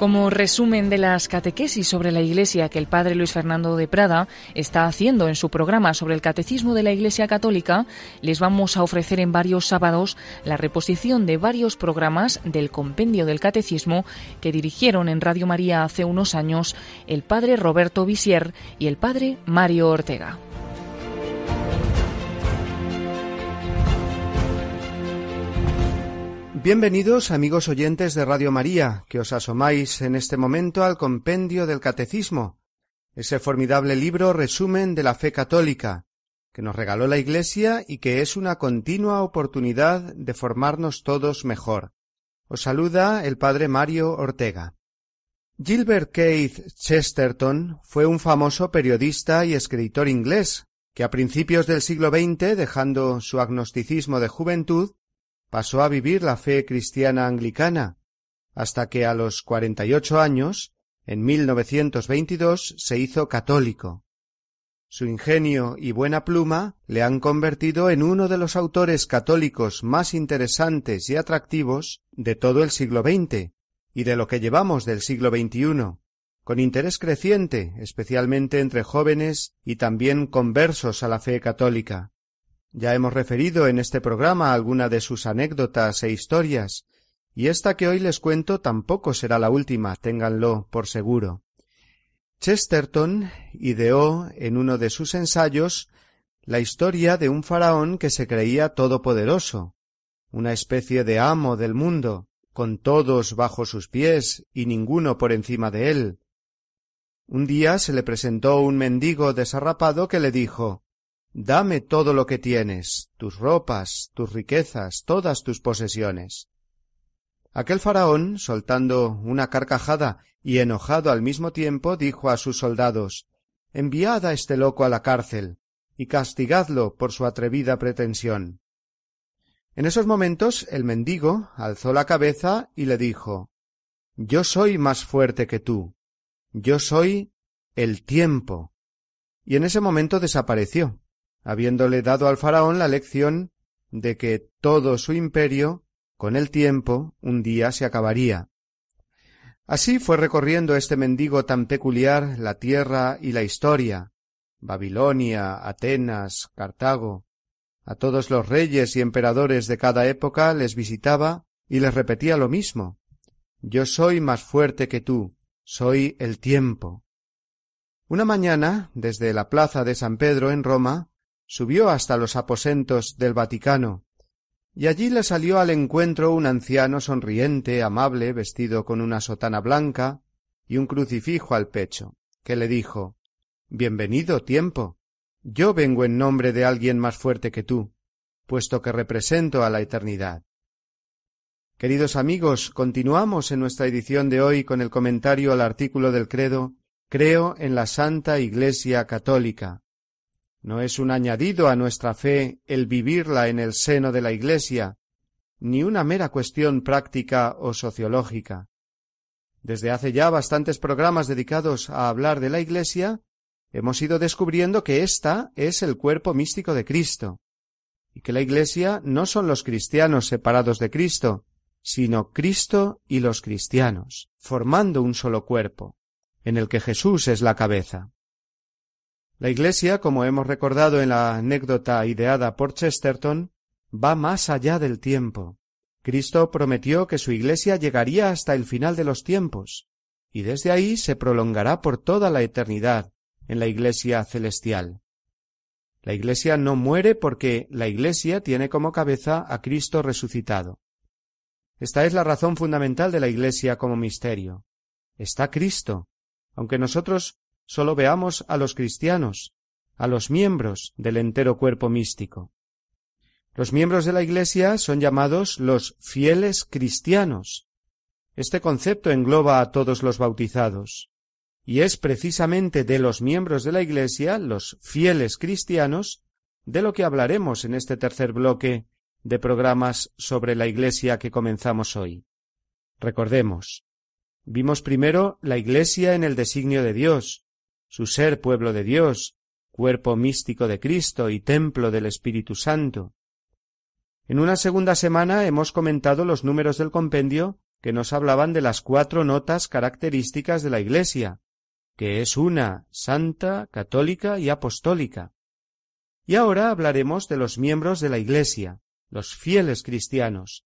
Como resumen de las catequesis sobre la Iglesia que el padre Luis Fernando de Prada está haciendo en su programa sobre el Catecismo de la Iglesia Católica, les vamos a ofrecer en varios sábados la reposición de varios programas del Compendio del Catecismo que dirigieron en Radio María hace unos años el padre Roberto Visier y el padre Mario Ortega. Bienvenidos amigos oyentes de Radio María, que os asomáis en este momento al compendio del Catecismo, ese formidable libro resumen de la fe católica, que nos regaló la Iglesia y que es una continua oportunidad de formarnos todos mejor. Os saluda el padre Mario Ortega. Gilbert Keith Chesterton fue un famoso periodista y escritor inglés, que a principios del siglo XX, dejando su agnosticismo de juventud, pasó a vivir la fe cristiana anglicana, hasta que a los cuarenta y ocho años, en 1922, se hizo católico. Su ingenio y buena pluma le han convertido en uno de los autores católicos más interesantes y atractivos de todo el siglo XX y de lo que llevamos del siglo XXI, con interés creciente, especialmente entre jóvenes y también conversos a la fe católica. Ya hemos referido en este programa alguna de sus anécdotas e historias, y esta que hoy les cuento tampoco será la última, ténganlo por seguro. Chesterton ideó en uno de sus ensayos la historia de un faraón que se creía todopoderoso, una especie de amo del mundo, con todos bajo sus pies y ninguno por encima de él. Un día se le presentó un mendigo desarrapado que le dijo Dame todo lo que tienes, tus ropas, tus riquezas, todas tus posesiones. Aquel faraón, soltando una carcajada y enojado al mismo tiempo, dijo a sus soldados Enviad a este loco a la cárcel y castigadlo por su atrevida pretensión. En esos momentos el mendigo alzó la cabeza y le dijo Yo soy más fuerte que tú. Yo soy el tiempo. Y en ese momento desapareció habiéndole dado al faraón la lección de que todo su imperio, con el tiempo, un día se acabaría. Así fue recorriendo este mendigo tan peculiar la tierra y la historia, Babilonia, Atenas, Cartago. A todos los reyes y emperadores de cada época les visitaba y les repetía lo mismo. Yo soy más fuerte que tú, soy el tiempo. Una mañana, desde la plaza de San Pedro en Roma, subió hasta los aposentos del Vaticano, y allí le salió al encuentro un anciano sonriente, amable, vestido con una sotana blanca y un crucifijo al pecho, que le dijo Bienvenido, tiempo. Yo vengo en nombre de alguien más fuerte que tú, puesto que represento a la eternidad. Queridos amigos, continuamos en nuestra edición de hoy con el comentario al artículo del credo Creo en la Santa Iglesia Católica, no es un añadido a nuestra fe el vivirla en el seno de la Iglesia, ni una mera cuestión práctica o sociológica. Desde hace ya bastantes programas dedicados a hablar de la Iglesia, hemos ido descubriendo que ésta es el cuerpo místico de Cristo, y que la Iglesia no son los cristianos separados de Cristo, sino Cristo y los cristianos, formando un solo cuerpo, en el que Jesús es la cabeza. La Iglesia, como hemos recordado en la anécdota ideada por Chesterton, va más allá del tiempo. Cristo prometió que su Iglesia llegaría hasta el final de los tiempos, y desde ahí se prolongará por toda la eternidad en la Iglesia celestial. La Iglesia no muere porque la Iglesia tiene como cabeza a Cristo resucitado. Esta es la razón fundamental de la Iglesia como misterio. Está Cristo, aunque nosotros sólo veamos a los cristianos, a los miembros del entero cuerpo místico. Los miembros de la Iglesia son llamados los fieles cristianos. Este concepto engloba a todos los bautizados, y es precisamente de los miembros de la Iglesia, los fieles cristianos, de lo que hablaremos en este tercer bloque de programas sobre la Iglesia que comenzamos hoy. Recordemos, Vimos primero la Iglesia en el designio de Dios, su ser pueblo de Dios, cuerpo místico de Cristo y templo del Espíritu Santo. En una segunda semana hemos comentado los números del compendio que nos hablaban de las cuatro notas características de la Iglesia, que es una, santa, católica y apostólica. Y ahora hablaremos de los miembros de la Iglesia, los fieles cristianos,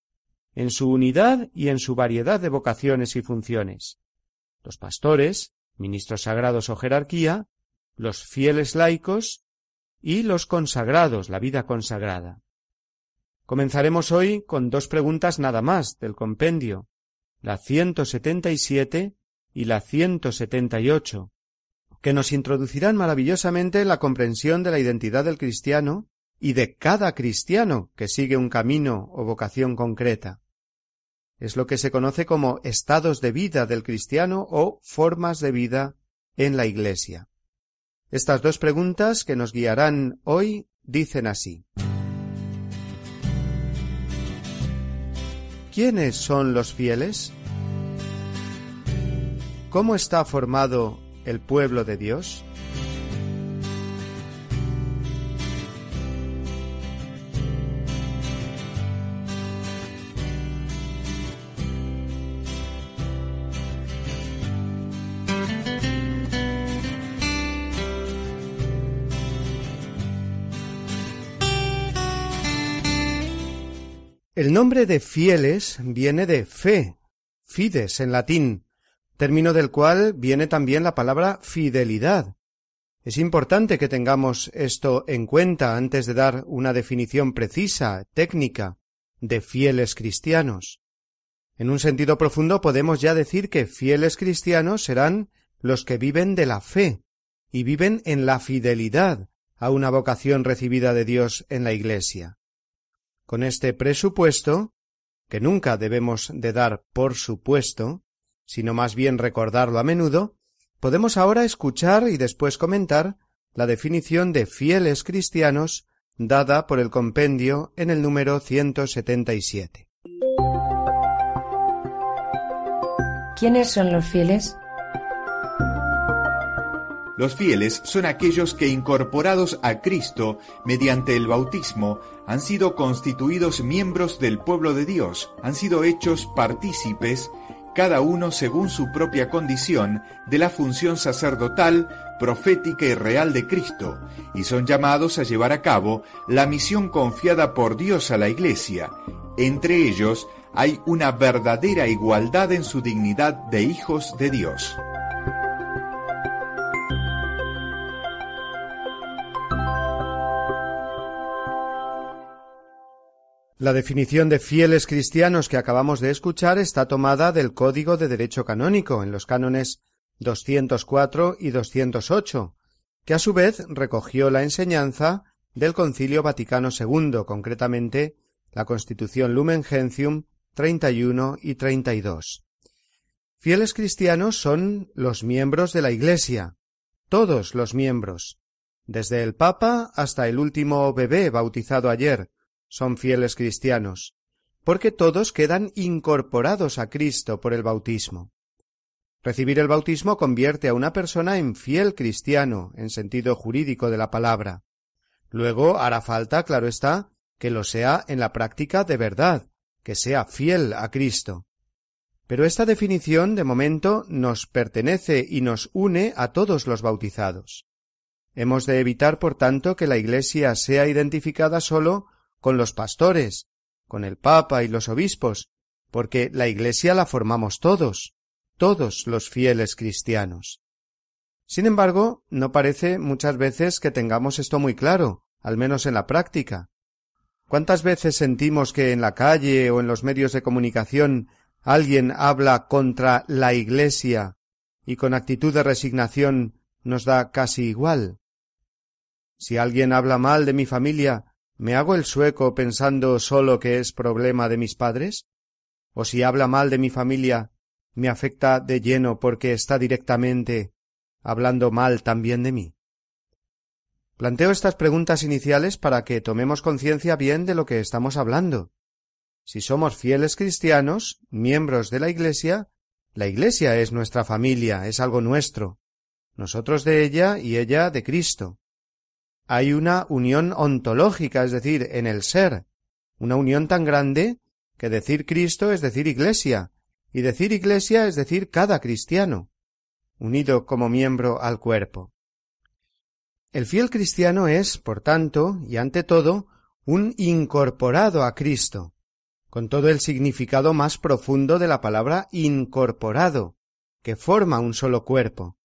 en su unidad y en su variedad de vocaciones y funciones. Los pastores, ministros sagrados o jerarquía, los fieles laicos y los consagrados, la vida consagrada. Comenzaremos hoy con dos preguntas nada más del compendio, la 177 y la 178, que nos introducirán maravillosamente en la comprensión de la identidad del cristiano y de cada cristiano que sigue un camino o vocación concreta. Es lo que se conoce como estados de vida del cristiano o formas de vida en la Iglesia. Estas dos preguntas que nos guiarán hoy dicen así. ¿Quiénes son los fieles? ¿Cómo está formado el pueblo de Dios? Nombre de fieles viene de fe, fides en latín, término del cual viene también la palabra fidelidad. Es importante que tengamos esto en cuenta antes de dar una definición precisa, técnica, de fieles cristianos. En un sentido profundo podemos ya decir que fieles cristianos serán los que viven de la fe y viven en la fidelidad a una vocación recibida de Dios en la Iglesia. Con este presupuesto, que nunca debemos de dar por supuesto, sino más bien recordarlo a menudo, podemos ahora escuchar y después comentar la definición de fieles cristianos dada por el compendio en el número 177. ¿Quiénes son los fieles? Los fieles son aquellos que incorporados a Cristo mediante el bautismo han sido constituidos miembros del pueblo de Dios, han sido hechos partícipes, cada uno según su propia condición, de la función sacerdotal, profética y real de Cristo, y son llamados a llevar a cabo la misión confiada por Dios a la Iglesia. Entre ellos hay una verdadera igualdad en su dignidad de hijos de Dios. La definición de fieles cristianos que acabamos de escuchar está tomada del Código de Derecho Canónico en los cánones 204 y 208, que a su vez recogió la enseñanza del Concilio Vaticano II, concretamente la Constitución Lumen Gentium 31 y 32. Fieles cristianos son los miembros de la Iglesia, todos los miembros, desde el Papa hasta el último bebé bautizado ayer, son fieles cristianos, porque todos quedan incorporados a Cristo por el bautismo. Recibir el bautismo convierte a una persona en fiel cristiano, en sentido jurídico de la palabra. Luego hará falta, claro está, que lo sea en la práctica de verdad, que sea fiel a Cristo. Pero esta definición, de momento, nos pertenece y nos une a todos los bautizados. Hemos de evitar, por tanto, que la Iglesia sea identificada sólo con los pastores, con el Papa y los obispos, porque la Iglesia la formamos todos, todos los fieles cristianos. Sin embargo, no parece muchas veces que tengamos esto muy claro, al menos en la práctica. ¿Cuántas veces sentimos que en la calle o en los medios de comunicación alguien habla contra la Iglesia y con actitud de resignación nos da casi igual? Si alguien habla mal de mi familia, ¿Me hago el sueco pensando solo que es problema de mis padres? ¿O si habla mal de mi familia, me afecta de lleno porque está directamente hablando mal también de mí? Planteo estas preguntas iniciales para que tomemos conciencia bien de lo que estamos hablando. Si somos fieles cristianos, miembros de la Iglesia, La Iglesia es nuestra familia, es algo nuestro. Nosotros de ella y ella de Cristo. Hay una unión ontológica, es decir, en el ser, una unión tan grande que decir Cristo es decir Iglesia, y decir Iglesia es decir cada cristiano, unido como miembro al cuerpo. El fiel cristiano es, por tanto, y ante todo, un incorporado a Cristo, con todo el significado más profundo de la palabra incorporado, que forma un solo cuerpo.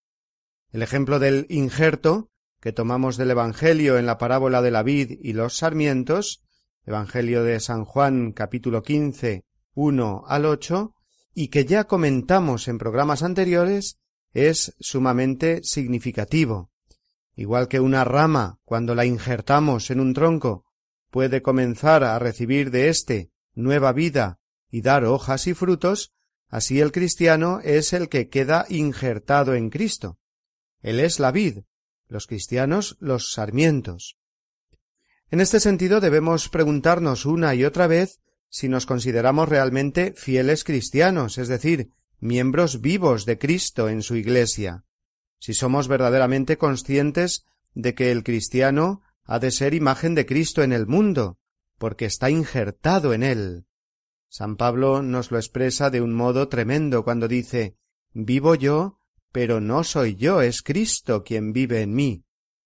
El ejemplo del injerto, que tomamos del Evangelio en la parábola de la vid y los sarmientos, Evangelio de San Juan capítulo quince, uno al ocho, y que ya comentamos en programas anteriores, es sumamente significativo. Igual que una rama, cuando la injertamos en un tronco, puede comenzar a recibir de éste nueva vida y dar hojas y frutos, así el cristiano es el que queda injertado en Cristo. Él es la vid, los cristianos los sarmientos. En este sentido debemos preguntarnos una y otra vez si nos consideramos realmente fieles cristianos, es decir, miembros vivos de Cristo en su Iglesia, si somos verdaderamente conscientes de que el cristiano ha de ser imagen de Cristo en el mundo, porque está injertado en él. San Pablo nos lo expresa de un modo tremendo cuando dice Vivo yo, pero no soy yo, es Cristo quien vive en mí.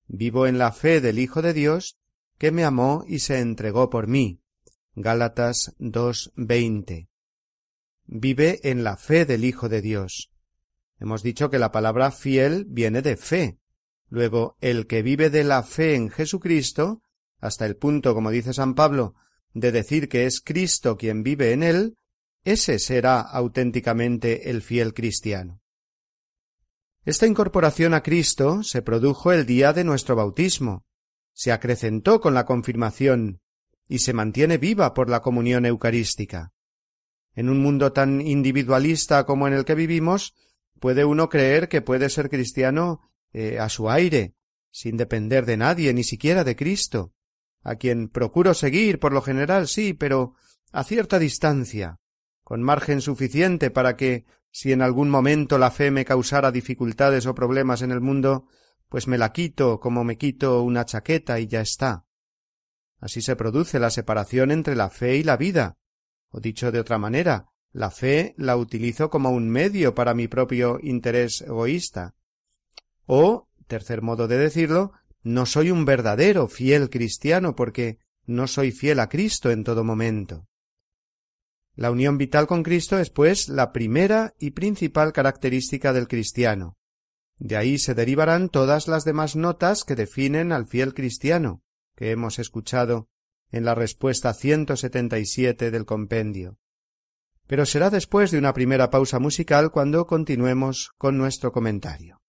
Vivo en la fe del Hijo de Dios, que me amó y se entregó por mí. Gálatas 2.20. Vive en la fe del Hijo de Dios. Hemos dicho que la palabra fiel viene de fe. Luego, el que vive de la fe en Jesucristo, hasta el punto, como dice San Pablo, de decir que es Cristo quien vive en él, ese será auténticamente el fiel cristiano. Esta incorporación a Cristo se produjo el día de nuestro bautismo, se acrecentó con la confirmación y se mantiene viva por la comunión eucarística. En un mundo tan individualista como en el que vivimos, puede uno creer que puede ser cristiano eh, a su aire, sin depender de nadie, ni siquiera de Cristo, a quien procuro seguir por lo general sí, pero a cierta distancia, con margen suficiente para que, si en algún momento la fe me causara dificultades o problemas en el mundo, pues me la quito como me quito una chaqueta y ya está. Así se produce la separación entre la fe y la vida, o dicho de otra manera, la fe la utilizo como un medio para mi propio interés egoísta. O, tercer modo de decirlo, no soy un verdadero fiel cristiano porque no soy fiel a Cristo en todo momento. La unión vital con Cristo es, pues, la primera y principal característica del cristiano, de ahí se derivarán todas las demás notas que definen al fiel cristiano, que hemos escuchado en la respuesta 177 del compendio. Pero será después de una primera pausa musical cuando continuemos con nuestro comentario.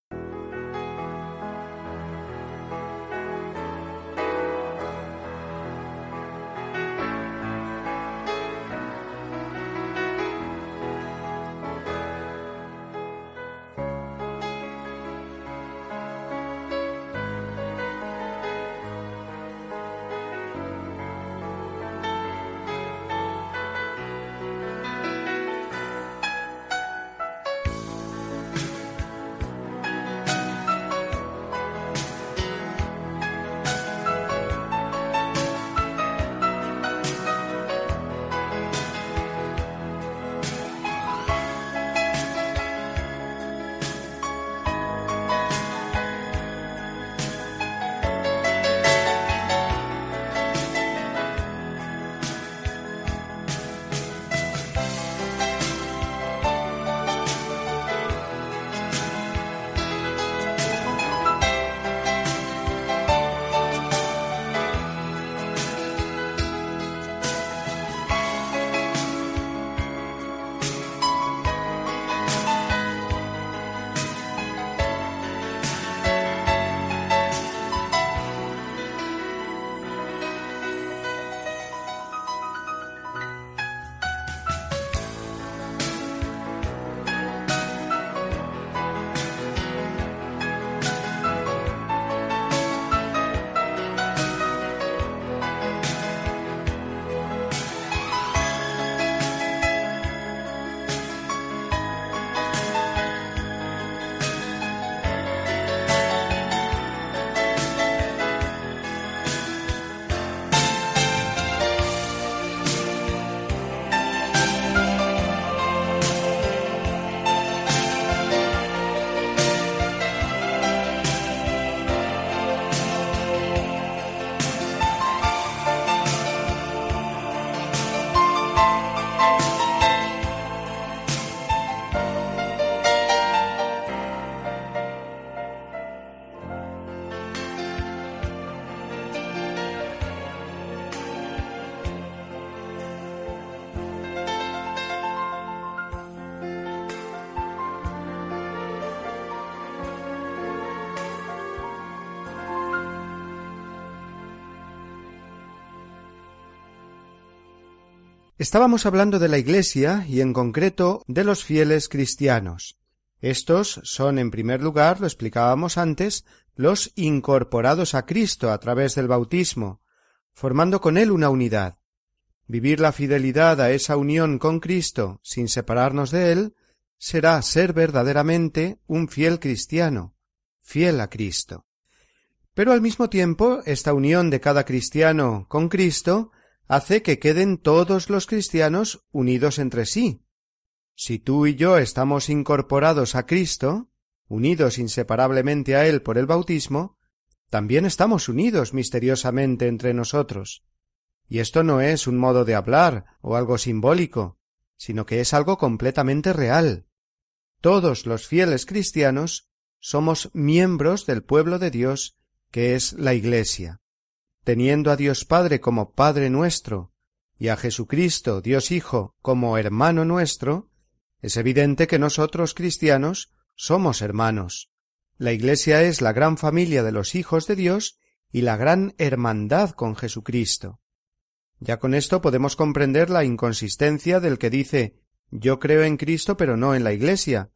Estábamos hablando de la Iglesia y en concreto de los fieles cristianos. Estos son, en primer lugar, lo explicábamos antes, los incorporados a Cristo a través del bautismo, formando con Él una unidad. Vivir la fidelidad a esa unión con Cristo sin separarnos de Él será ser verdaderamente un fiel cristiano, fiel a Cristo. Pero al mismo tiempo, esta unión de cada cristiano con Cristo hace que queden todos los cristianos unidos entre sí. Si tú y yo estamos incorporados a Cristo, unidos inseparablemente a Él por el bautismo, también estamos unidos misteriosamente entre nosotros. Y esto no es un modo de hablar o algo simbólico, sino que es algo completamente real. Todos los fieles cristianos somos miembros del pueblo de Dios que es la Iglesia. Teniendo a Dios Padre como Padre nuestro y a Jesucristo, Dios Hijo, como hermano nuestro, es evidente que nosotros cristianos somos hermanos. La Iglesia es la gran familia de los hijos de Dios y la gran hermandad con Jesucristo. Ya con esto podemos comprender la inconsistencia del que dice yo creo en Cristo pero no en la Iglesia,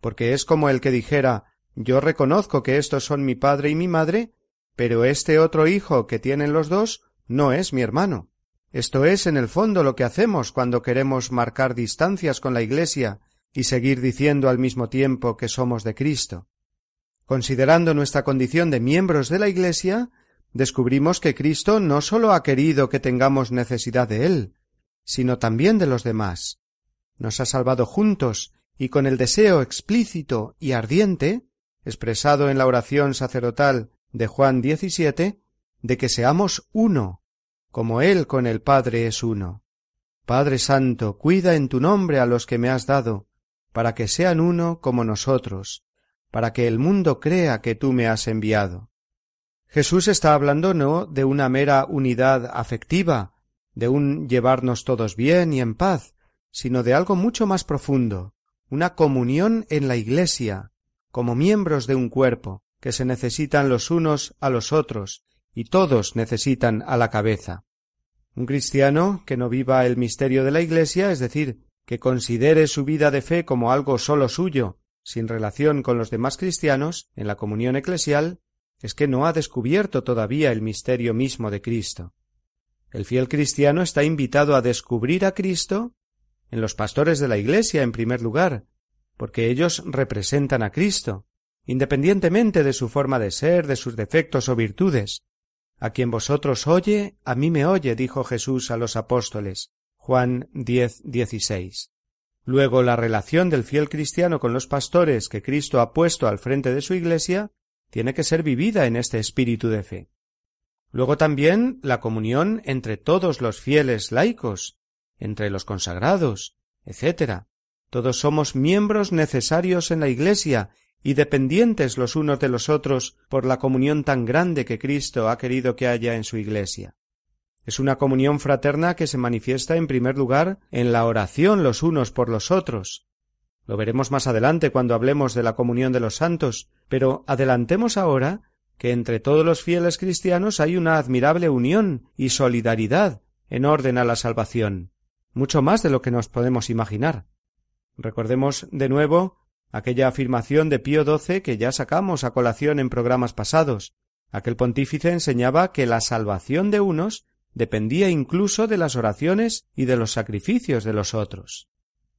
porque es como el que dijera yo reconozco que estos son mi padre y mi madre, pero este otro hijo que tienen los dos no es mi hermano. Esto es en el fondo lo que hacemos cuando queremos marcar distancias con la Iglesia y seguir diciendo al mismo tiempo que somos de Cristo. Considerando nuestra condición de miembros de la Iglesia, descubrimos que Cristo no sólo ha querido que tengamos necesidad de Él, sino también de los demás. Nos ha salvado juntos y con el deseo explícito y ardiente, expresado en la oración sacerdotal de Juan XVII, de que seamos uno, como Él con el Padre es uno. Padre Santo, cuida en tu nombre a los que me has dado, para que sean uno como nosotros, para que el mundo crea que tú me has enviado. Jesús está hablando no de una mera unidad afectiva, de un llevarnos todos bien y en paz, sino de algo mucho más profundo, una comunión en la Iglesia, como miembros de un cuerpo, que se necesitan los unos a los otros, y todos necesitan a la cabeza. Un cristiano que no viva el misterio de la Iglesia, es decir, que considere su vida de fe como algo sólo suyo, sin relación con los demás cristianos, en la comunión eclesial, es que no ha descubierto todavía el misterio mismo de Cristo. El fiel cristiano está invitado a descubrir a Cristo en los pastores de la Iglesia, en primer lugar, porque ellos representan a Cristo, independientemente de su forma de ser, de sus defectos o virtudes. A quien vosotros oye, a mí me oye, dijo Jesús a los apóstoles. Juan 10, 16. Luego la relación del fiel cristiano con los pastores que Cristo ha puesto al frente de su Iglesia tiene que ser vivida en este espíritu de fe. Luego también la comunión entre todos los fieles laicos, entre los consagrados, etc. Todos somos miembros necesarios en la Iglesia y dependientes los unos de los otros por la comunión tan grande que Cristo ha querido que haya en su Iglesia. Es una comunión fraterna que se manifiesta en primer lugar en la oración los unos por los otros. Lo veremos más adelante cuando hablemos de la comunión de los santos, pero adelantemos ahora que entre todos los fieles cristianos hay una admirable unión y solidaridad en orden a la salvación, mucho más de lo que nos podemos imaginar. Recordemos de nuevo aquella afirmación de Pío XII que ya sacamos a colación en programas pasados. Aquel pontífice enseñaba que la salvación de unos dependía incluso de las oraciones y de los sacrificios de los otros.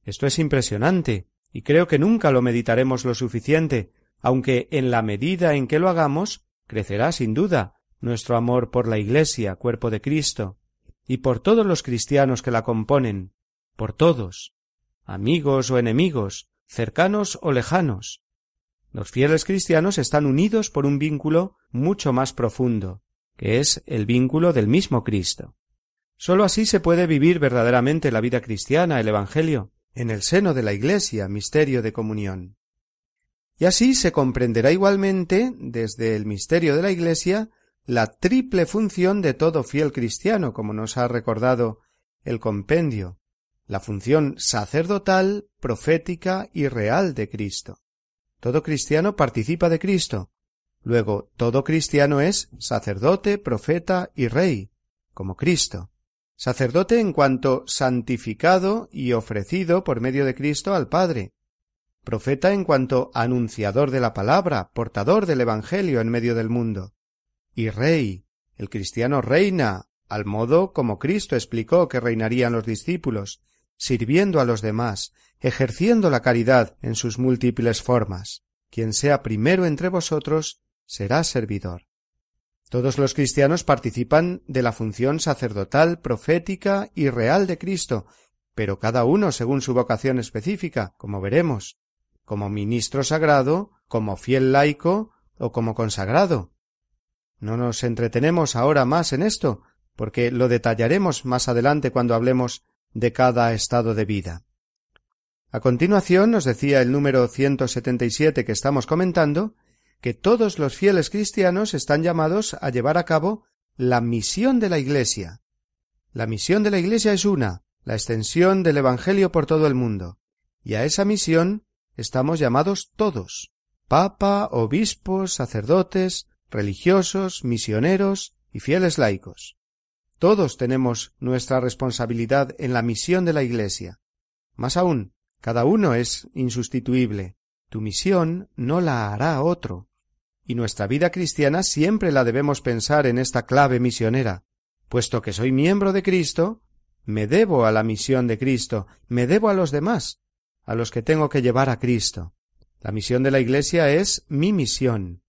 Esto es impresionante, y creo que nunca lo meditaremos lo suficiente, aunque en la medida en que lo hagamos, crecerá sin duda nuestro amor por la Iglesia, cuerpo de Cristo, y por todos los cristianos que la componen, por todos, amigos o enemigos, cercanos o lejanos. Los fieles cristianos están unidos por un vínculo mucho más profundo, que es el vínculo del mismo Cristo. Sólo así se puede vivir verdaderamente la vida cristiana, el Evangelio, en el seno de la Iglesia, misterio de comunión. Y así se comprenderá igualmente, desde el misterio de la Iglesia, la triple función de todo fiel cristiano, como nos ha recordado el compendio, la función sacerdotal, profética y real de Cristo. Todo cristiano participa de Cristo, Luego, todo cristiano es sacerdote, profeta y rey, como Cristo. sacerdote en cuanto santificado y ofrecido por medio de Cristo al Padre, profeta en cuanto anunciador de la palabra, portador del Evangelio en medio del mundo, y rey, el cristiano reina, al modo como Cristo explicó que reinarían los discípulos, sirviendo a los demás, ejerciendo la caridad en sus múltiples formas. Quien sea primero entre vosotros será servidor. Todos los cristianos participan de la función sacerdotal, profética y real de Cristo, pero cada uno según su vocación específica, como veremos, como ministro sagrado, como fiel laico o como consagrado. No nos entretenemos ahora más en esto, porque lo detallaremos más adelante cuando hablemos de cada estado de vida. A continuación nos decía el número 177 que estamos comentando que todos los fieles cristianos están llamados a llevar a cabo la misión de la Iglesia. La misión de la Iglesia es una, la extensión del Evangelio por todo el mundo, y a esa misión estamos llamados todos, papa, obispos, sacerdotes, religiosos, misioneros y fieles laicos. Todos tenemos nuestra responsabilidad en la misión de la Iglesia. Más aún, cada uno es insustituible. Tu misión no la hará otro y nuestra vida cristiana siempre la debemos pensar en esta clave misionera. Puesto que soy miembro de Cristo, me debo a la misión de Cristo, me debo a los demás, a los que tengo que llevar a Cristo. La misión de la Iglesia es mi misión.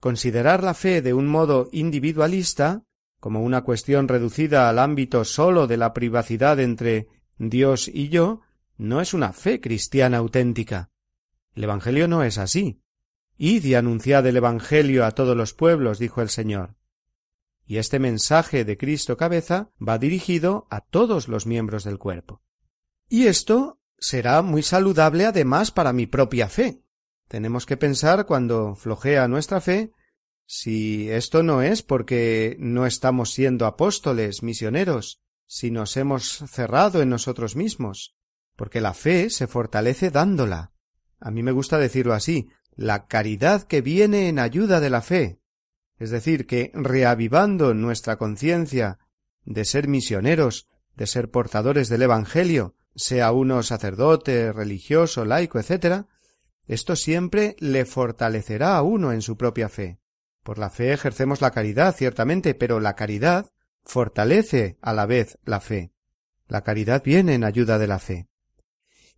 Considerar la fe de un modo individualista, como una cuestión reducida al ámbito sólo de la privacidad entre Dios y yo, no es una fe cristiana auténtica. El Evangelio no es así. Id y anunciad el Evangelio a todos los pueblos, dijo el Señor. Y este mensaje de Cristo cabeza va dirigido a todos los miembros del cuerpo. Y esto será muy saludable además para mi propia fe. Tenemos que pensar cuando flojea nuestra fe si esto no es porque no estamos siendo apóstoles, misioneros, si nos hemos cerrado en nosotros mismos, porque la fe se fortalece dándola. A mí me gusta decirlo así, la caridad que viene en ayuda de la fe, es decir, que reavivando nuestra conciencia de ser misioneros, de ser portadores del Evangelio, sea uno sacerdote, religioso, laico, etc., esto siempre le fortalecerá a uno en su propia fe. Por la fe ejercemos la caridad, ciertamente, pero la caridad fortalece a la vez la fe. La caridad viene en ayuda de la fe.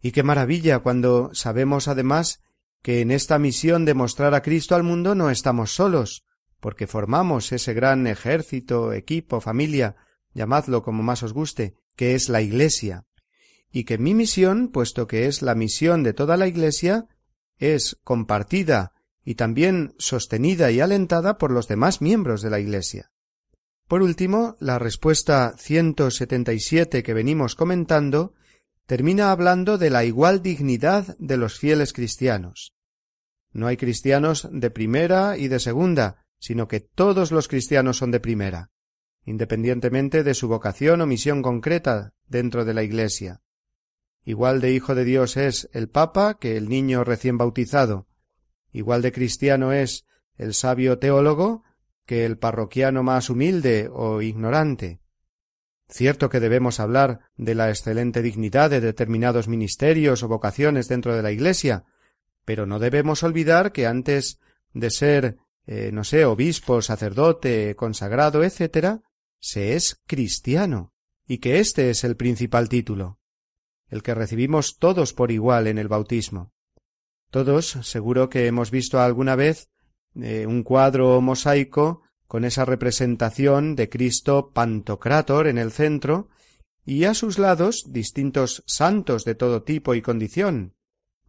Y qué maravilla cuando sabemos además que en esta misión de mostrar a Cristo al mundo no estamos solos, porque formamos ese gran ejército, equipo, familia, llamadlo como más os guste, que es la Iglesia, y que mi misión, puesto que es la misión de toda la Iglesia, es compartida y también sostenida y alentada por los demás miembros de la Iglesia. Por último, la respuesta 177 que venimos comentando termina hablando de la igual dignidad de los fieles cristianos. No hay cristianos de primera y de segunda, sino que todos los cristianos son de primera, independientemente de su vocación o misión concreta dentro de la Iglesia. Igual de hijo de Dios es el Papa que el niño recién bautizado, igual de cristiano es el sabio teólogo que el parroquiano más humilde o ignorante. Cierto que debemos hablar de la excelente dignidad de determinados ministerios o vocaciones dentro de la Iglesia, pero no debemos olvidar que antes de ser, eh, no sé, obispo, sacerdote, consagrado, etc., se es cristiano, y que éste es el principal título, el que recibimos todos por igual en el bautismo. Todos seguro que hemos visto alguna vez eh, un cuadro mosaico con esa representación de Cristo Pantocrátor en el centro y a sus lados distintos santos de todo tipo y condición.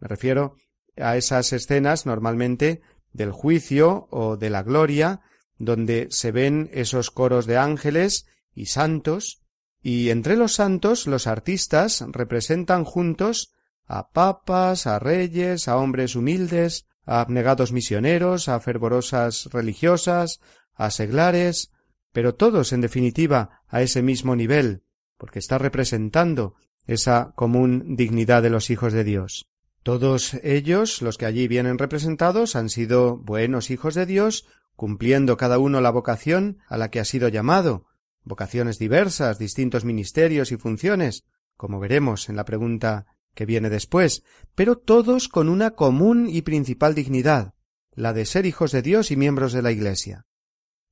Me refiero a esas escenas normalmente del juicio o de la gloria, donde se ven esos coros de ángeles y santos, y entre los santos los artistas representan juntos a papas, a reyes, a hombres humildes, a abnegados misioneros, a fervorosas religiosas, a seglares, pero todos, en definitiva, a ese mismo nivel, porque está representando esa común dignidad de los hijos de Dios. Todos ellos, los que allí vienen representados, han sido buenos hijos de Dios, cumpliendo cada uno la vocación a la que ha sido llamado, vocaciones diversas, distintos ministerios y funciones, como veremos en la pregunta que viene después, pero todos con una común y principal dignidad, la de ser hijos de Dios y miembros de la Iglesia.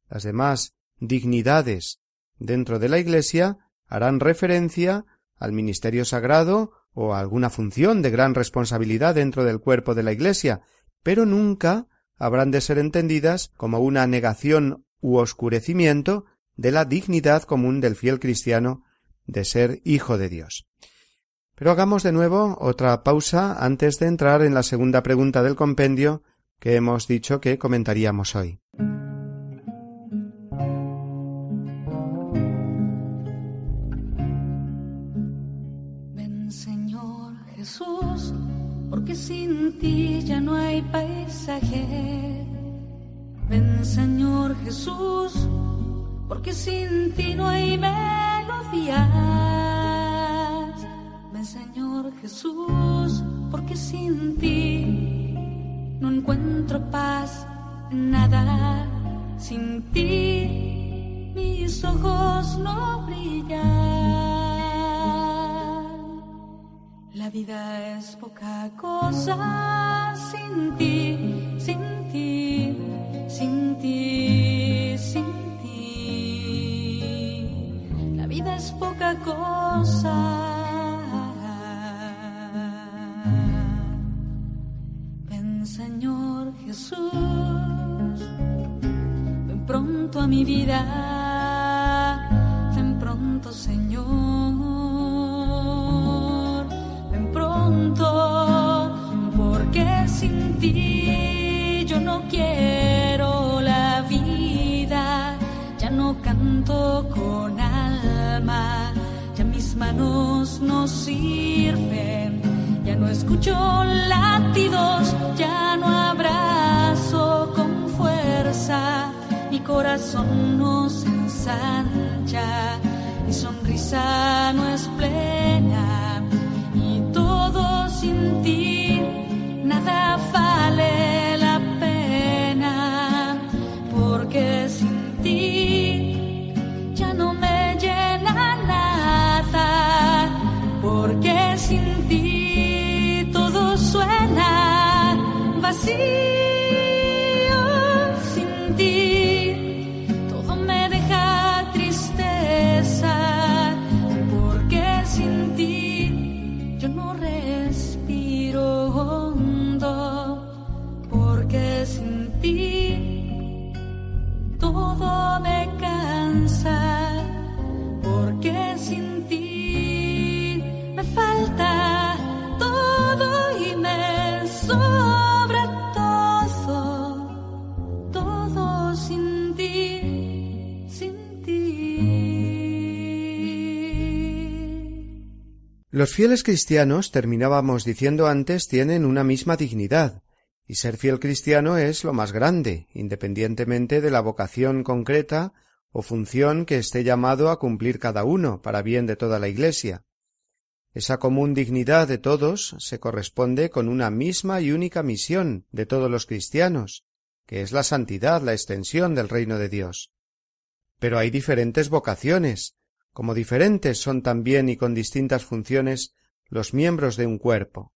Las demás dignidades dentro de la Iglesia harán referencia al ministerio sagrado o a alguna función de gran responsabilidad dentro del cuerpo de la Iglesia, pero nunca habrán de ser entendidas como una negación u oscurecimiento de la dignidad común del fiel cristiano de ser hijo de Dios. Pero hagamos de nuevo otra pausa antes de entrar en la segunda pregunta del compendio que hemos dicho que comentaríamos hoy. Poca cosa manos no sirven, ya no escucho latidos, ya no abrazo con fuerza, mi corazón no se ensancha, mi sonrisa no es plena. Y todo sin ti, nada vale Los fieles cristianos, terminábamos diciendo antes, tienen una misma dignidad, y ser fiel cristiano es lo más grande, independientemente de la vocación concreta o función que esté llamado a cumplir cada uno para bien de toda la Iglesia. Esa común dignidad de todos se corresponde con una misma y única misión de todos los cristianos, que es la santidad, la extensión del reino de Dios. Pero hay diferentes vocaciones, como diferentes son también y con distintas funciones los miembros de un cuerpo.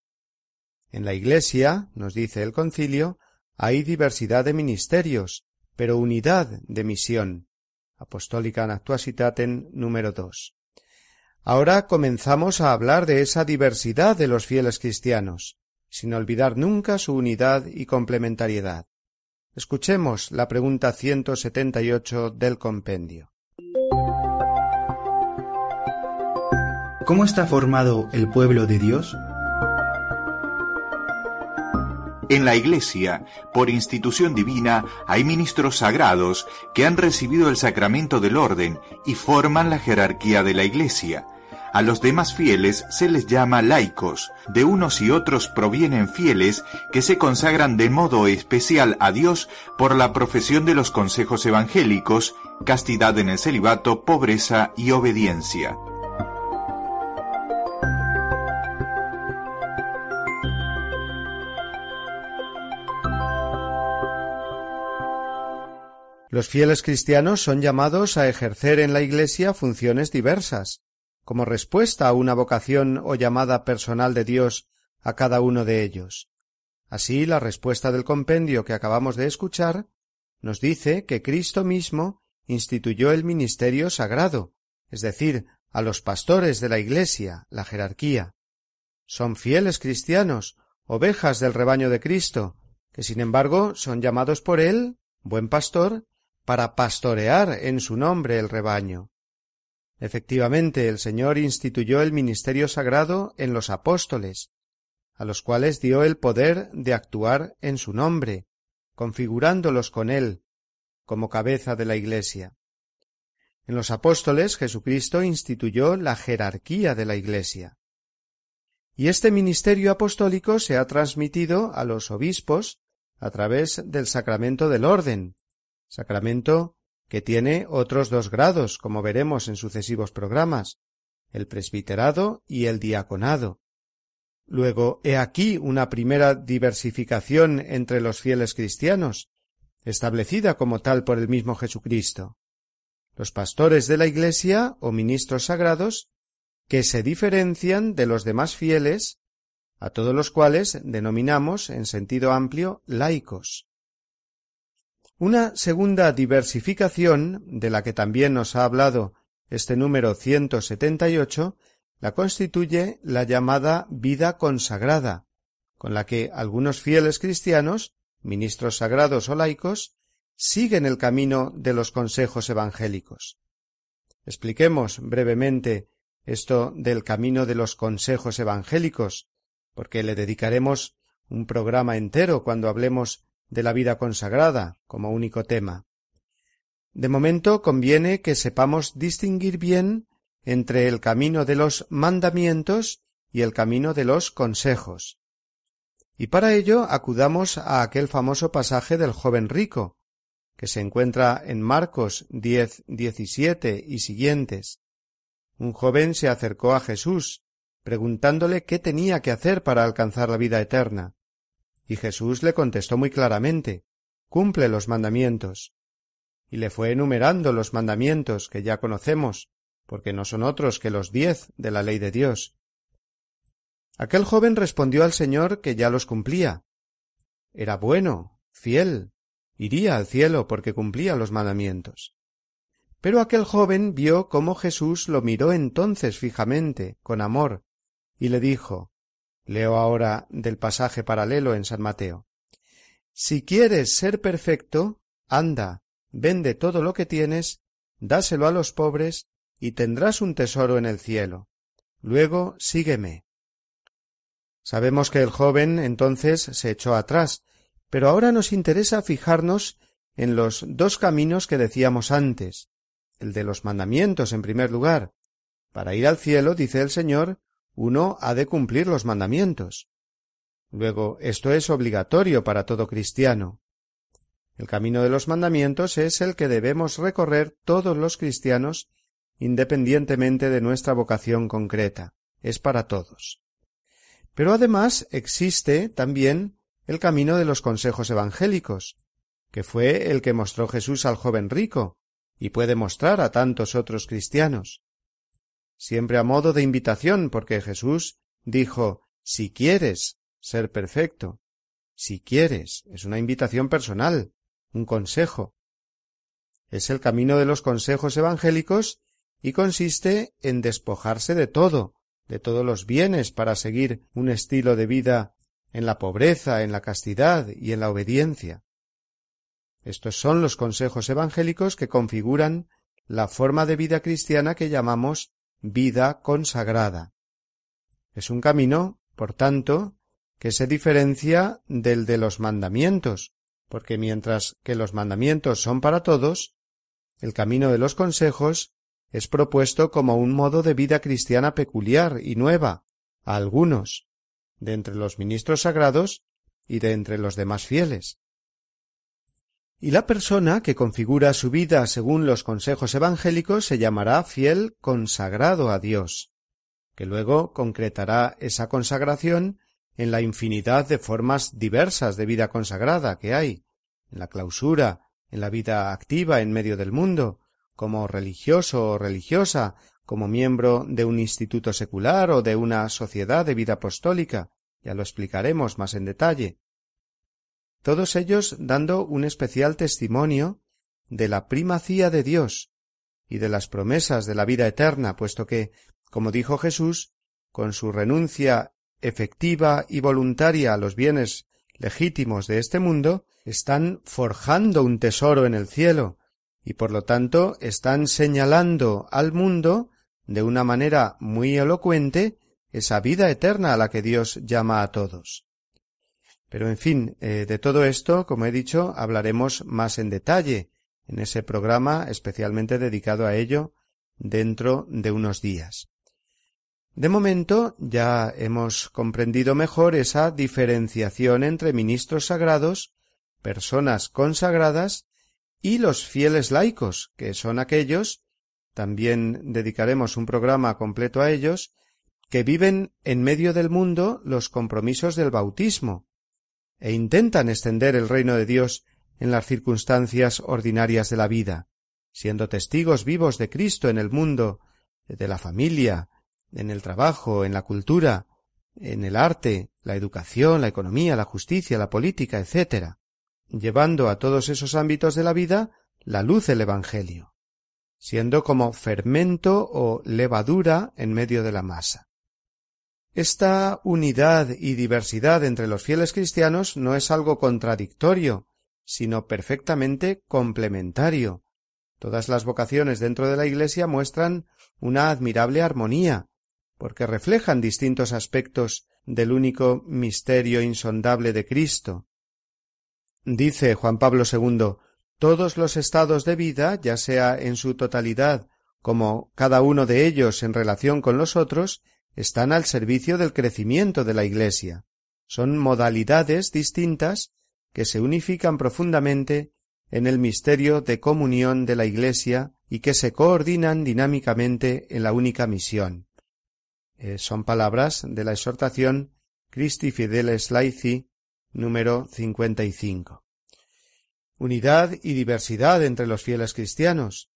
En la Iglesia, nos dice el concilio, hay diversidad de ministerios, pero unidad de misión. Apostólica Actuasitaten número 2. Ahora comenzamos a hablar de esa diversidad de los fieles cristianos, sin olvidar nunca su unidad y complementariedad. Escuchemos la pregunta 178 del compendio. ¿Cómo está formado el pueblo de Dios? En la Iglesia, por institución divina, hay ministros sagrados que han recibido el sacramento del orden y forman la jerarquía de la Iglesia. A los demás fieles se les llama laicos. De unos y otros provienen fieles que se consagran de modo especial a Dios por la profesión de los consejos evangélicos, castidad en el celibato, pobreza y obediencia. Los fieles cristianos son llamados a ejercer en la Iglesia funciones diversas, como respuesta a una vocación o llamada personal de Dios a cada uno de ellos. Así, la respuesta del compendio que acabamos de escuchar nos dice que Cristo mismo instituyó el ministerio sagrado, es decir, a los pastores de la Iglesia, la jerarquía. Son fieles cristianos, ovejas del rebaño de Cristo, que sin embargo son llamados por él, buen pastor, para pastorear en su nombre el rebaño. Efectivamente, el Señor instituyó el ministerio sagrado en los apóstoles, a los cuales dio el poder de actuar en su nombre, configurándolos con él, como cabeza de la Iglesia. En los apóstoles Jesucristo instituyó la jerarquía de la Iglesia. Y este ministerio apostólico se ha transmitido a los obispos a través del sacramento del orden, sacramento que tiene otros dos grados, como veremos en sucesivos programas, el presbiterado y el diaconado. Luego, he aquí una primera diversificación entre los fieles cristianos, establecida como tal por el mismo Jesucristo. Los pastores de la Iglesia o ministros sagrados que se diferencian de los demás fieles, a todos los cuales denominamos en sentido amplio laicos. Una segunda diversificación, de la que también nos ha hablado este número 178, la constituye la llamada vida consagrada, con la que algunos fieles cristianos, ministros sagrados o laicos, siguen el camino de los consejos evangélicos. Expliquemos brevemente esto del camino de los consejos evangélicos, porque le dedicaremos un programa entero cuando hablemos de la vida consagrada como único tema. De momento conviene que sepamos distinguir bien entre el camino de los mandamientos y el camino de los consejos. Y para ello acudamos a aquel famoso pasaje del joven rico, que se encuentra en Marcos diez diecisiete y siguientes. Un joven se acercó a Jesús, preguntándole qué tenía que hacer para alcanzar la vida eterna. Y Jesús le contestó muy claramente Cumple los mandamientos. Y le fue enumerando los mandamientos que ya conocemos, porque no son otros que los diez de la ley de Dios. Aquel joven respondió al Señor que ya los cumplía. Era bueno, fiel, iría al cielo porque cumplía los mandamientos. Pero aquel joven vio cómo Jesús lo miró entonces fijamente, con amor, y le dijo leo ahora del pasaje paralelo en San Mateo Si quieres ser perfecto, anda, vende todo lo que tienes, dáselo a los pobres, y tendrás un tesoro en el cielo. Luego sígueme. Sabemos que el joven entonces se echó atrás, pero ahora nos interesa fijarnos en los dos caminos que decíamos antes, el de los mandamientos en primer lugar. Para ir al cielo, dice el Señor, uno ha de cumplir los mandamientos. Luego, esto es obligatorio para todo cristiano. El camino de los mandamientos es el que debemos recorrer todos los cristianos independientemente de nuestra vocación concreta. Es para todos. Pero además existe también el camino de los consejos evangélicos, que fue el que mostró Jesús al joven rico, y puede mostrar a tantos otros cristianos. Siempre a modo de invitación, porque Jesús dijo si quieres ser perfecto, si quieres, es una invitación personal, un consejo. Es el camino de los consejos evangélicos y consiste en despojarse de todo, de todos los bienes para seguir un estilo de vida en la pobreza, en la castidad y en la obediencia. Estos son los consejos evangélicos que configuran la forma de vida cristiana que llamamos vida consagrada. Es un camino, por tanto, que se diferencia del de los mandamientos, porque mientras que los mandamientos son para todos, el camino de los consejos es propuesto como un modo de vida cristiana peculiar y nueva a algunos, de entre los ministros sagrados y de entre los demás fieles. Y la persona que configura su vida según los consejos evangélicos se llamará fiel consagrado a Dios, que luego concretará esa consagración en la infinidad de formas diversas de vida consagrada que hay, en la clausura, en la vida activa en medio del mundo, como religioso o religiosa, como miembro de un instituto secular o de una sociedad de vida apostólica, ya lo explicaremos más en detalle. Todos ellos dando un especial testimonio de la primacía de Dios y de las promesas de la vida eterna, puesto que, como dijo Jesús, con su renuncia efectiva y voluntaria a los bienes legítimos de este mundo, están forjando un tesoro en el cielo, y por lo tanto están señalando al mundo de una manera muy elocuente esa vida eterna a la que Dios llama a todos. Pero en fin, eh, de todo esto, como he dicho, hablaremos más en detalle en ese programa especialmente dedicado a ello dentro de unos días. De momento ya hemos comprendido mejor esa diferenciación entre ministros sagrados, personas consagradas y los fieles laicos, que son aquellos, también dedicaremos un programa completo a ellos, que viven en medio del mundo los compromisos del bautismo, e intentan extender el reino de Dios en las circunstancias ordinarias de la vida, siendo testigos vivos de Cristo en el mundo, de la familia, en el trabajo, en la cultura, en el arte, la educación, la economía, la justicia, la política, etc., llevando a todos esos ámbitos de la vida la luz del Evangelio, siendo como fermento o levadura en medio de la masa. Esta unidad y diversidad entre los fieles cristianos no es algo contradictorio, sino perfectamente complementario. Todas las vocaciones dentro de la Iglesia muestran una admirable armonía, porque reflejan distintos aspectos del único misterio insondable de Cristo. Dice Juan Pablo II todos los estados de vida, ya sea en su totalidad como cada uno de ellos en relación con los otros, están al servicio del crecimiento de la Iglesia. Son modalidades distintas que se unifican profundamente en el misterio de comunión de la Iglesia y que se coordinan dinámicamente en la única misión. Eh, son palabras de la exhortación Christi Fideles Laici número 55. Unidad y diversidad entre los fieles cristianos.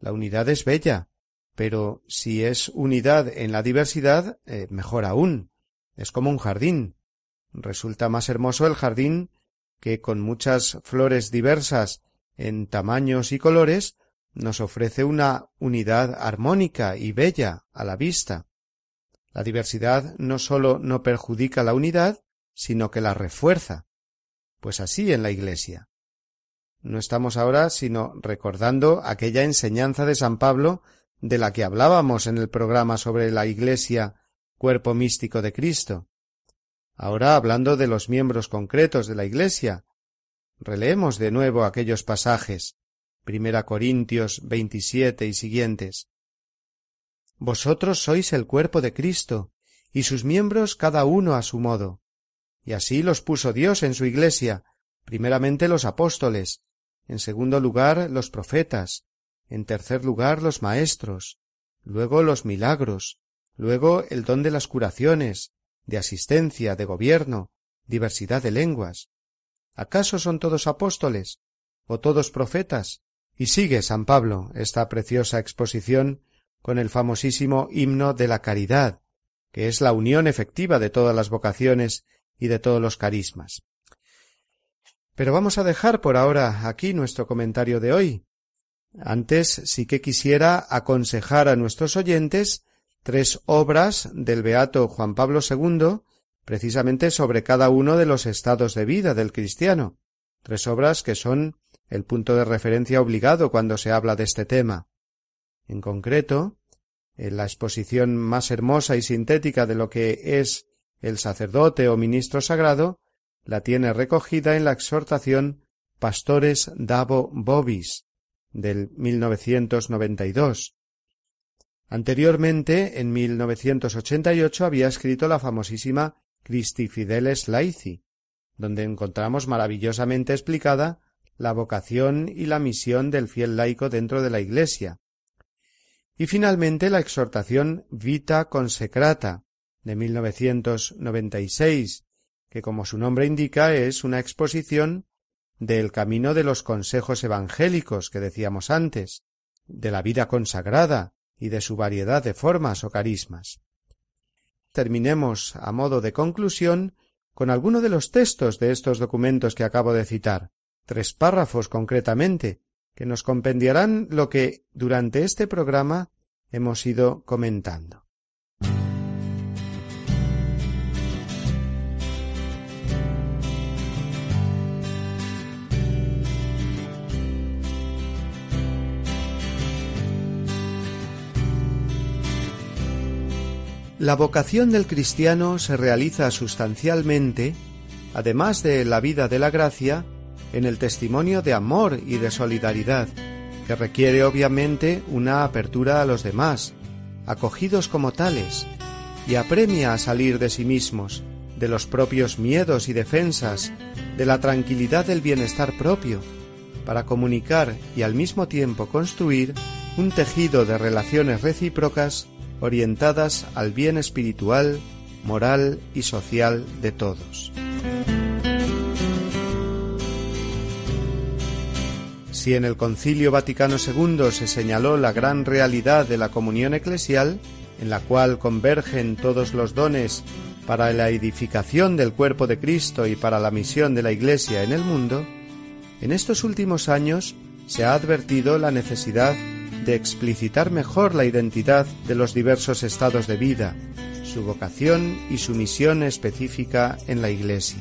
La unidad es bella, pero si es unidad en la diversidad, eh, mejor aún. Es como un jardín. Resulta más hermoso el jardín que con muchas flores diversas en tamaños y colores nos ofrece una unidad armónica y bella a la vista. La diversidad no sólo no perjudica la unidad, sino que la refuerza. Pues así en la Iglesia. No estamos ahora sino recordando aquella enseñanza de San Pablo de la que hablábamos en el programa sobre la Iglesia, cuerpo místico de Cristo. Ahora hablando de los miembros concretos de la Iglesia, releemos de nuevo aquellos pasajes, Primera Corintios 27 y siguientes. Vosotros sois el cuerpo de Cristo, y sus miembros cada uno a su modo. Y así los puso Dios en su Iglesia, primeramente los apóstoles, en segundo lugar los profetas, en tercer lugar los maestros, luego los milagros, luego el don de las curaciones, de asistencia, de gobierno, diversidad de lenguas. ¿Acaso son todos apóstoles? ¿O todos profetas? Y sigue San Pablo esta preciosa exposición con el famosísimo himno de la caridad, que es la unión efectiva de todas las vocaciones y de todos los carismas. Pero vamos a dejar por ahora aquí nuestro comentario de hoy. Antes sí que quisiera aconsejar a nuestros oyentes tres obras del beato Juan Pablo II, precisamente sobre cada uno de los estados de vida del cristiano, tres obras que son el punto de referencia obligado cuando se habla de este tema. En concreto, en la exposición más hermosa y sintética de lo que es el sacerdote o ministro sagrado, la tiene recogida en la exhortación Pastores Davo Bobis del 1992, Anteriormente, en 1988, había escrito la famosísima Christi Fideles Laici, donde encontramos maravillosamente explicada la vocación y la misión del fiel laico dentro de la Iglesia. Y finalmente la exhortación Vita Consecrata de 1996, que como su nombre indica es una exposición del camino de los consejos evangélicos que decíamos antes, de la vida consagrada y de su variedad de formas o carismas. Terminemos, a modo de conclusión, con alguno de los textos de estos documentos que acabo de citar, tres párrafos concretamente, que nos compendiarán lo que durante este programa hemos ido comentando. La vocación del cristiano se realiza sustancialmente, además de la vida de la gracia, en el testimonio de amor y de solidaridad, que requiere obviamente una apertura a los demás, acogidos como tales, y apremia a salir de sí mismos, de los propios miedos y defensas, de la tranquilidad del bienestar propio, para comunicar y al mismo tiempo construir un tejido de relaciones recíprocas orientadas al bien espiritual, moral y social de todos. Si en el Concilio Vaticano II se señaló la gran realidad de la comunión eclesial, en la cual convergen todos los dones para la edificación del cuerpo de Cristo y para la misión de la Iglesia en el mundo, en estos últimos años se ha advertido la necesidad de explicitar mejor la identidad de los diversos estados de vida, su vocación y su misión específica en la Iglesia.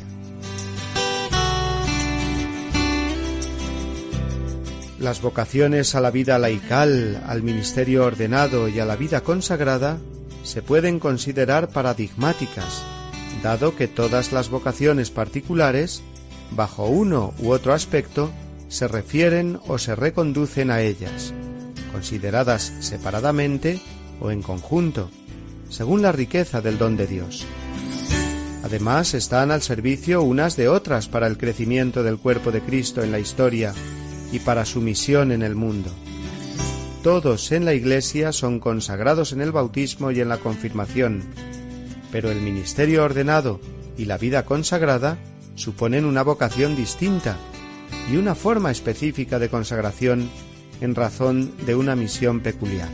Las vocaciones a la vida laical, al ministerio ordenado y a la vida consagrada se pueden considerar paradigmáticas, dado que todas las vocaciones particulares, bajo uno u otro aspecto, se refieren o se reconducen a ellas consideradas separadamente o en conjunto, según la riqueza del don de Dios. Además, están al servicio unas de otras para el crecimiento del cuerpo de Cristo en la historia y para su misión en el mundo. Todos en la Iglesia son consagrados en el bautismo y en la confirmación, pero el ministerio ordenado y la vida consagrada suponen una vocación distinta y una forma específica de consagración en razón de una misión peculiar.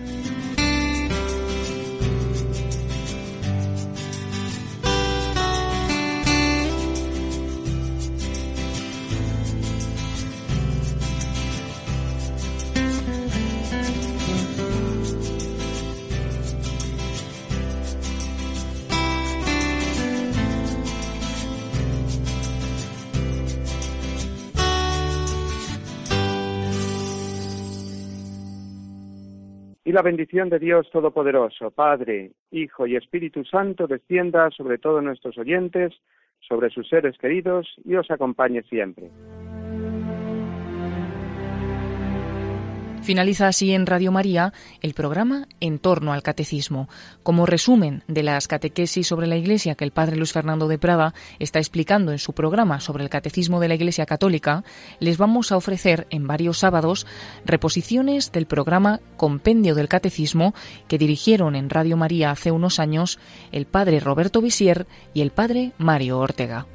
La bendición de Dios Todopoderoso, Padre, Hijo y Espíritu Santo, descienda sobre todos nuestros oyentes, sobre sus seres queridos y os acompañe siempre. Finaliza así en Radio María el programa En torno al Catecismo. Como resumen de las catequesis sobre la Iglesia que el Padre Luis Fernando de Prada está explicando en su programa sobre el Catecismo de la Iglesia Católica, les vamos a ofrecer en varios sábados reposiciones del programa Compendio del Catecismo que dirigieron en Radio María hace unos años el Padre Roberto Visier y el Padre Mario Ortega.